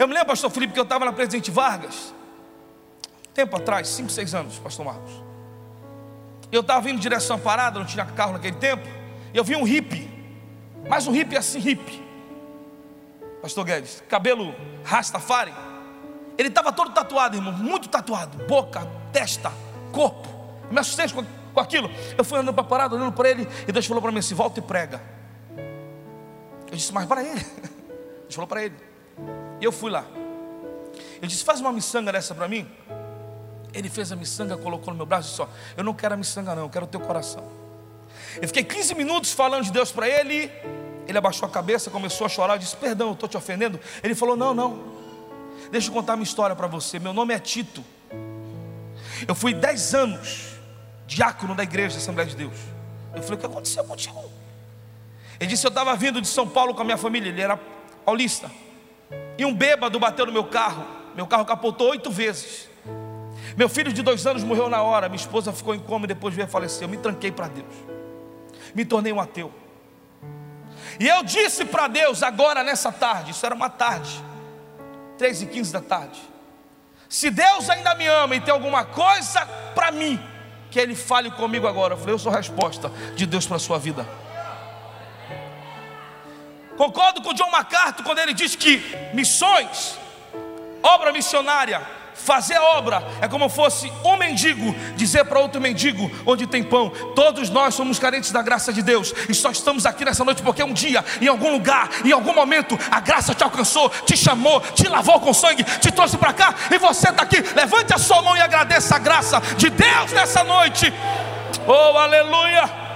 Eu me lembro, pastor Felipe, que eu estava na Presidente Vargas, tempo atrás, 5, 6 anos, pastor Marcos. Eu estava vindo em direção à parada, não tinha carro naquele tempo, e eu vi um hippie, mas um hippie assim, hippie. Pastor Guedes, cabelo rastafari. Ele estava todo tatuado, irmão, muito tatuado, boca, testa, corpo. Eu me assustei com, com aquilo. Eu fui andando para a parada, olhando para ele, e Deus falou para mim assim: volta e prega. Eu disse, mas para ele. Deus falou para ele. E eu fui lá. Eu disse, faz uma miçanga dessa para mim. Ele fez a miçanga, colocou no meu braço e disse: Eu não quero a miçanga, não, eu quero o teu coração. Eu fiquei 15 minutos falando de Deus para ele. Ele abaixou a cabeça, começou a chorar. Eu disse: Perdão, eu estou te ofendendo. Ele falou: Não, não. Deixa eu contar uma história para você. Meu nome é Tito. Eu fui 10 anos diácono da igreja da Assembleia de Deus. Eu falei: O que aconteceu contigo? Ele disse: Eu estava vindo de São Paulo com a minha família. Ele era paulista. E um bêbado bateu no meu carro. Meu carro capotou oito vezes. Meu filho de dois anos morreu na hora. Minha esposa ficou em coma e depois veio a falecer. Eu me tranquei para Deus. Me tornei um ateu. E eu disse para Deus, agora nessa tarde, isso era uma tarde, 3 e 15 da tarde. Se Deus ainda me ama e tem alguma coisa para mim, que Ele fale comigo agora. Eu falei, eu sou a resposta de Deus para a sua vida. Concordo com John MacArthur quando ele diz que missões, obra missionária, fazer obra é como fosse um mendigo dizer para outro mendigo onde tem pão. Todos nós somos carentes da graça de Deus e só estamos aqui nessa noite porque um dia, em algum lugar, em algum momento, a graça te alcançou, te chamou, te lavou com sangue, te trouxe para cá e você está aqui. Levante a sua mão e agradeça a graça de Deus nessa noite. Oh, aleluia!